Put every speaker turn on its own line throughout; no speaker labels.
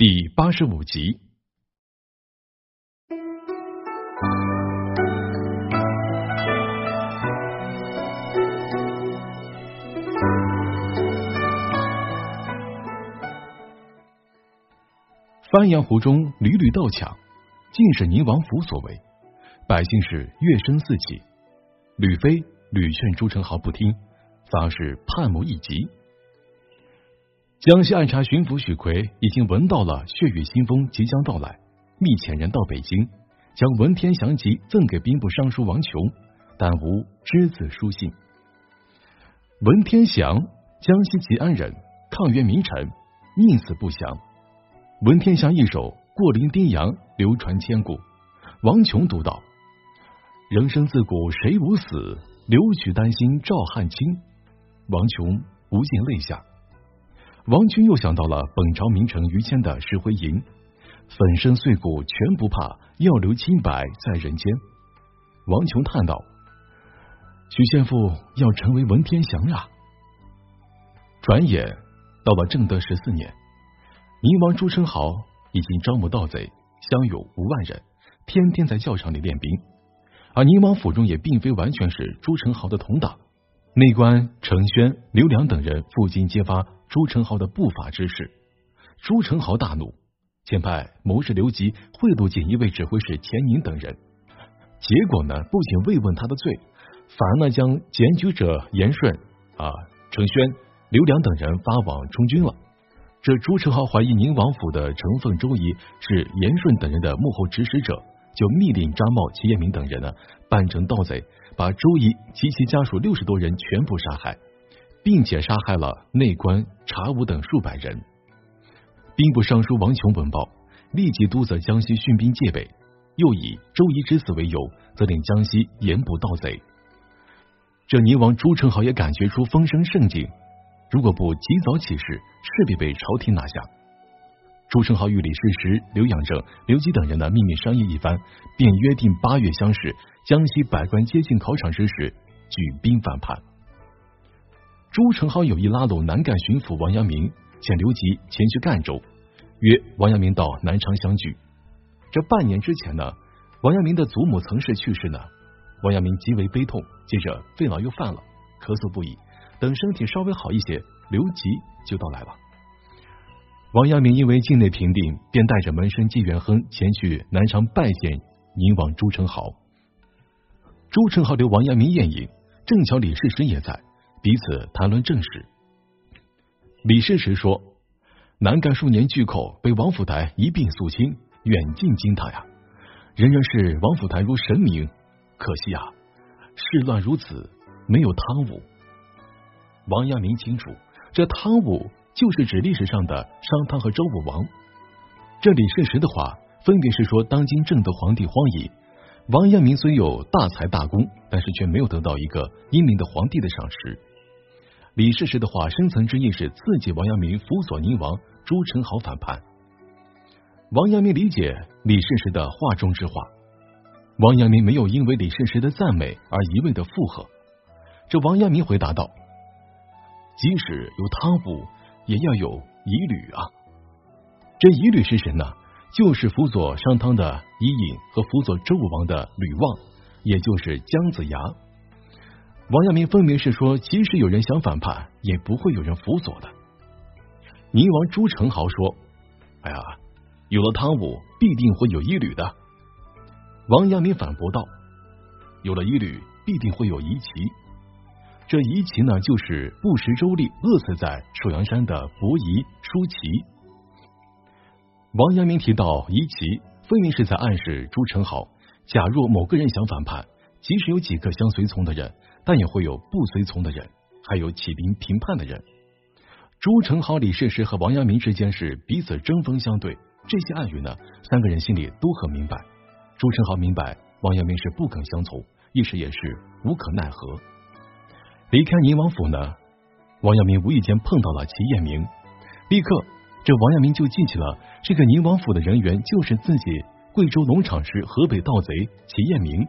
第八十五集。番阳湖中屡屡盗抢，尽是宁王府所为，百姓是乐声四起。吕飞屡劝朱宸濠不听，反而是叛谋一急。江西按察巡抚许奎已经闻到了血雨腥风即将到来，密遣人到北京，将文天祥集赠给兵部尚书王琼，但无只字书信。文天祥，江西吉安人，抗元名臣，宁死不降。文天祥一首《过零丁洋》流传千古。王琼读道：“人生自古谁无死，留取丹心照汗青。”王琼不禁泪下。王军又想到了本朝名臣于谦的石灰吟：“粉身碎骨全不怕，要留清白在人间。”王琼叹道：“许县父要成为文天祥呀！”转眼到了正德十四年，宁王朱宸濠已经招募盗贼，乡勇五万人，天天在教场里练兵。而宁王府中也并非完全是朱宸濠的同党，内官程宣、刘良等人负荆揭发。朱宸濠的不法之事，朱宸濠大怒，遣派谋士刘吉贿赂锦衣卫指挥使钱宁等人。结果呢，不仅未问他的罪，反而呢将检举者严顺、啊程轩、刘良等人发往充军了。这朱宸濠怀疑宁王府的成凤周仪是严顺等人的幕后指使者，就密令张茂、齐彦明等人呢扮成盗贼，把周仪及其家属六十多人全部杀害。并且杀害了内官查武等数百人。兵部尚书王琼闻报，立即督责江西训兵戒备，又以周仪之死为由，责令江西严捕盗贼。这宁王朱宸濠也感觉出风声甚紧，如果不及早起事，势必被朝廷拿下。朱宸濠与李世石、刘养正、刘基等人的秘密商议一番，便约定八月相识，江西百官接近考场之时，举兵反叛。朱宸濠有意拉拢南赣巡抚王阳明，遣刘吉前去赣州，约王阳明到南昌相聚。这半年之前呢，王阳明的祖母曾氏去世呢，王阳明极为悲痛，接着肺痨又犯了，咳嗽不已。等身体稍微好一些，刘吉就到来了。王阳明因为境内平定，便带着门生纪元亨前去南昌拜见宁王朱宸濠。朱宸濠留王阳明宴饮，正巧李世石也在。彼此谈论政事。李世石说：“南赣数年巨寇被王府台一并肃清，远近惊叹呀！人人视王府台如神明，可惜啊，事乱如此，没有汤武。”王阳明清楚，这汤武就是指历史上的商汤和周武王。这李世石的话，分别是说当今正德皇帝荒淫。王阳明虽有大才大功，但是却没有得到一个英明的皇帝的赏识。李世石的话深层之意是刺激王阳明辅佐宁王朱宸濠反叛。王阳明理解李世石的话中之话，王阳明没有因为李世石的赞美而一味的附和。这王阳明回答道：“即使有汤武，也要有夷吕啊。这夷吕是谁呢？就是辅佐商汤的伊尹和辅佐周武王的吕望，也就是姜子牙。”王阳明分明是说，即使有人想反叛，也不会有人辅佐的。宁王朱宸濠说：“哎呀，有了汤武，必定会有伊吕的。”王阳明反驳道：“有了伊吕，必定会有夷齐。这夷齐呢，就是不食周历，饿死在寿阳山的伯夷、叔齐。”王阳明提到夷齐，分明是在暗示朱宸濠：假若某个人想反叛，即使有几个相随从的人。但也会有不随从的人，还有起兵平叛的人。朱宸濠、李世石和王阳明之间是彼此针锋相对，这些暗语呢，三个人心里都很明白。朱宸濠明白王阳明是不肯相从，一时也是无可奈何。离开宁王府呢，王阳明无意间碰到了齐彦明，立刻这王阳明就记起了这个宁王府的人员就是自己贵州农场市河北盗贼齐彦明。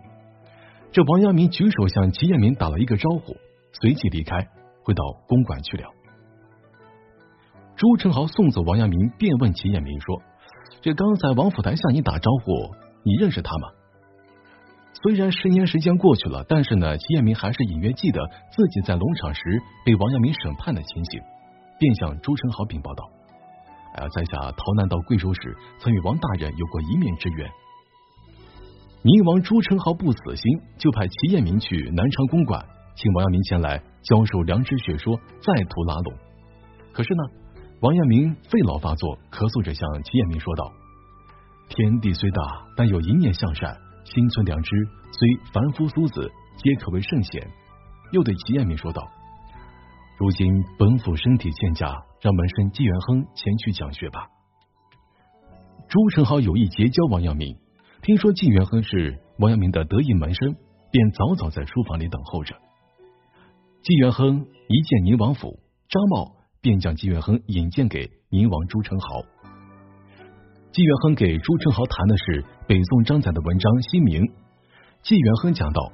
这王阳明举手向齐彦明打了一个招呼，随即离开，回到公馆去了。朱宸濠送走王阳明，便问齐彦明说：“这刚才王府台向你打招呼，你认识他吗？”虽然十年时间过去了，但是呢，齐彦明还是隐约记得自己在龙场时被王阳明审判的情形，便向朱宸濠禀报道：“哎呀，在下逃难到贵州时，曾与王大人有过一面之缘。”宁王朱宸濠不死心，就派齐彦明去南昌公馆，请王阳明前来教授良知学说，再图拉拢。可是呢，王阳明肺痨发作，咳嗽着向齐彦明说道：“天地虽大，但有一念向善。”心存良知，虽凡夫俗子，皆可为圣贤。又对齐彦明说道：“如今本府身体欠佳，让门生纪元亨前去讲学吧。”朱宸濠有意结交王阳明，听说纪元亨是王阳明的得意门生，便早早在书房里等候着。纪元亨一见宁王府，张茂便将纪元亨引荐给宁王朱宸濠。纪元亨给朱宸濠谈的是北宋张载的文章《新明》。纪元亨讲道：“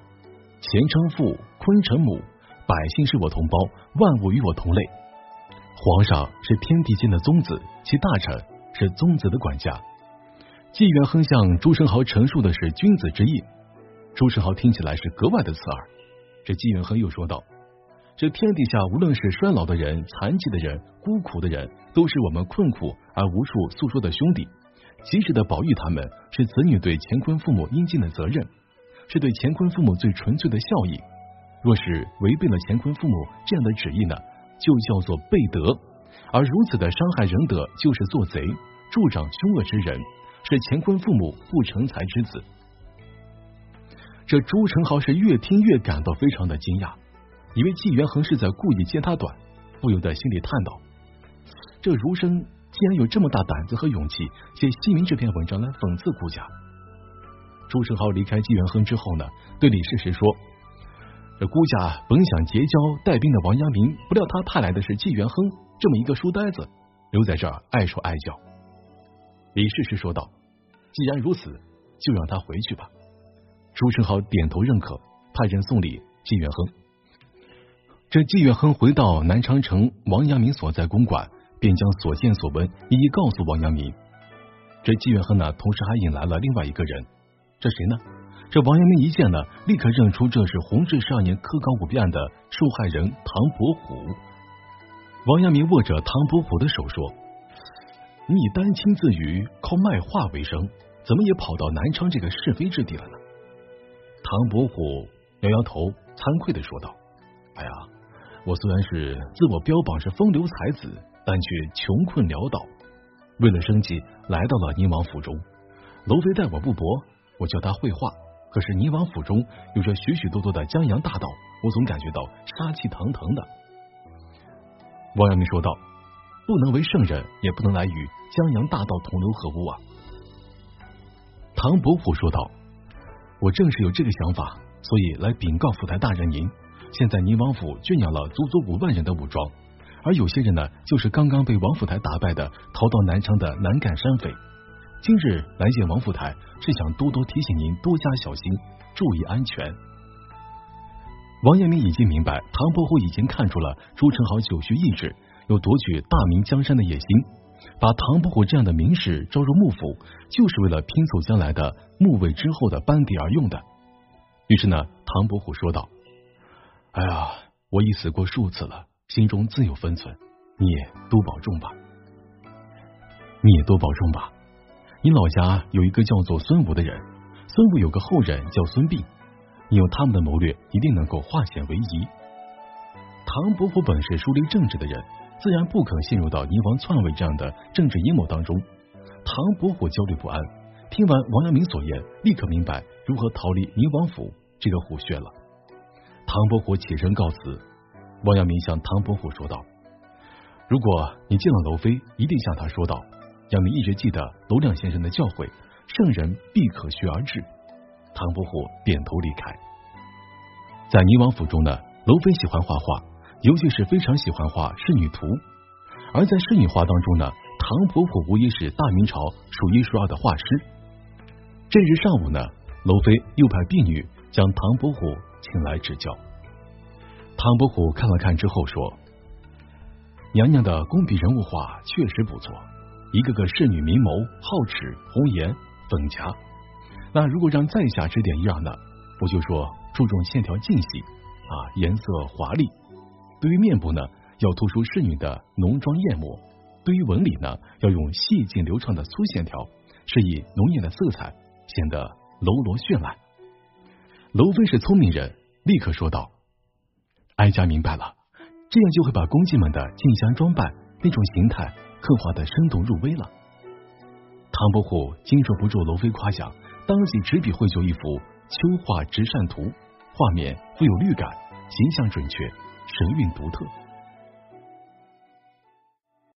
前称父，坤成母，百姓是我同胞，万物与我同类。皇上是天地间的宗子，其大臣是宗子的管家。”纪元亨向朱生豪陈述的是君子之意，朱生豪听起来是格外的刺耳。这纪元亨又说道：“这天底下无论是衰老的人、残疾的人、孤苦的人，都是我们困苦而无处诉说的兄弟。”及时的保育他们，是子女对乾坤父母应尽的责任，是对乾坤父母最纯粹的孝义。若是违背了乾坤父母这样的旨意呢，就叫做背德。而如此的伤害仁德，就是做贼，助长凶恶之人，是乾坤父母不成才之子。这朱宸濠是越听越感到非常的惊讶，以为纪元亨是在故意揭他短，不由得心里叹道：这儒生。竟然有这么大胆子和勇气写《西明》这篇文章来讽刺顾家。朱宸濠离开纪元亨之后呢，对李世石说：“这顾家本想结交带兵的王阳明，不料他派来的是纪元亨这么一个书呆子，留在这儿碍手碍脚。”李世石说道：“既然如此，就让他回去吧。”朱宸濠点头认可，派人送礼纪元亨。这纪元亨回到南昌城王阳明所在公馆。便将所见所闻一一告诉王阳明。这纪元亨呢，同时还引来了另外一个人，这谁呢？这王阳明一见呢，立刻认出这是弘治十二年科考舞弊案的受害人唐伯虎。王阳明握着唐伯虎的手说：“你以丹青自娱，靠卖画为生，怎么也跑到南昌这个是非之地了呢？”唐伯虎摇摇头，惭愧的说道：“哎呀，我虽然是自我标榜是风流才子。”但却穷困潦倒，为了生计来到了宁王府中。娄妃待我不薄，我教他绘画。可是宁王府中有着许许多多的江洋大盗，我总感觉到杀气腾腾的。王阳明说道：“不能为圣人，也不能来与江洋大盗同流合污啊。”唐伯虎说道：“我正是有这个想法，所以来禀告府台大人您。现在宁王府圈养了足足五万人的武装。”而有些人呢，就是刚刚被王府台打败的，逃到南昌的南赣山匪。今日来见王府台，是想多多提醒您多加小心，注意安全。王阳明已经明白，唐伯虎已经看出了朱宸濠久蓄意志，有夺取大明江山的野心，把唐伯虎这样的名士招入幕府，就是为了拼凑将来的幕位之后的班底而用的。于是呢，唐伯虎说道：“哎呀，我已死过数次了。”心中自有分寸，你也多保重吧。你也多保重吧。你老家有一个叫做孙武的人，孙武有个后人叫孙膑，你用他们的谋略，一定能够化险为夷。唐伯虎本是疏离政治的人，自然不肯陷入到宁王篡位这样的政治阴谋当中。唐伯虎焦虑不安，听完王阳明所言，立刻明白如何逃离宁王府这个虎穴了。唐伯虎起身告辞。王阳明向唐伯虎说道：“如果你见了娄妃，一定向他说道，阳明一直记得娄亮先生的教诲，圣人必可学而至。”唐伯虎点头离开。在宁王府中呢，娄妃喜欢画画，尤其是非常喜欢画仕女图。而在仕女画当中呢，唐伯虎无疑是大明朝数一数二的画师。这日上午呢，娄妃又派婢女将唐伯虎请来指教。唐伯虎看了看之后说：“娘娘的工笔人物画确实不错，一个个仕女明眸、皓齿、红颜、粉颊。那如果让在下指点一二呢？我就说注重线条精细啊，颜色华丽。对于面部呢，要突出仕女的浓妆艳抹；对于纹理呢，要用细劲流畅的粗线条，是以浓艳的色彩，显得楼罗绚烂。娄妃是聪明人，立刻说道：“哀家明白了，这样就会把宫妓们的进香装扮那种形态刻画的生动入微了。”唐伯虎经受不住娄妃夸奖。当即执笔绘就一幅《秋画直扇图》，画面富有律感，形象准确，神韵独特。